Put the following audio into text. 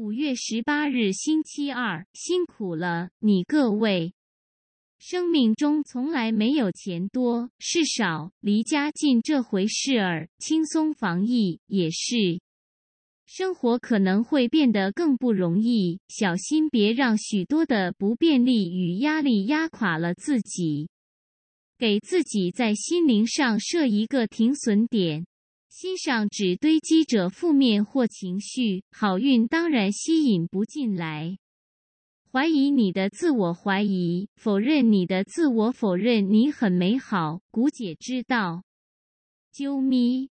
五月十八日，星期二，辛苦了，你各位。生命中从来没有钱多事少、离家近这回事儿，轻松防疫也是。生活可能会变得更不容易，小心别让许多的不便利与压力压垮了自己。给自己在心灵上设一个停损点。心上只堆积着负面或情绪，好运当然吸引不进来。怀疑你的自我怀疑，否认你的自我否认，你很美好。古姐知道，啾咪。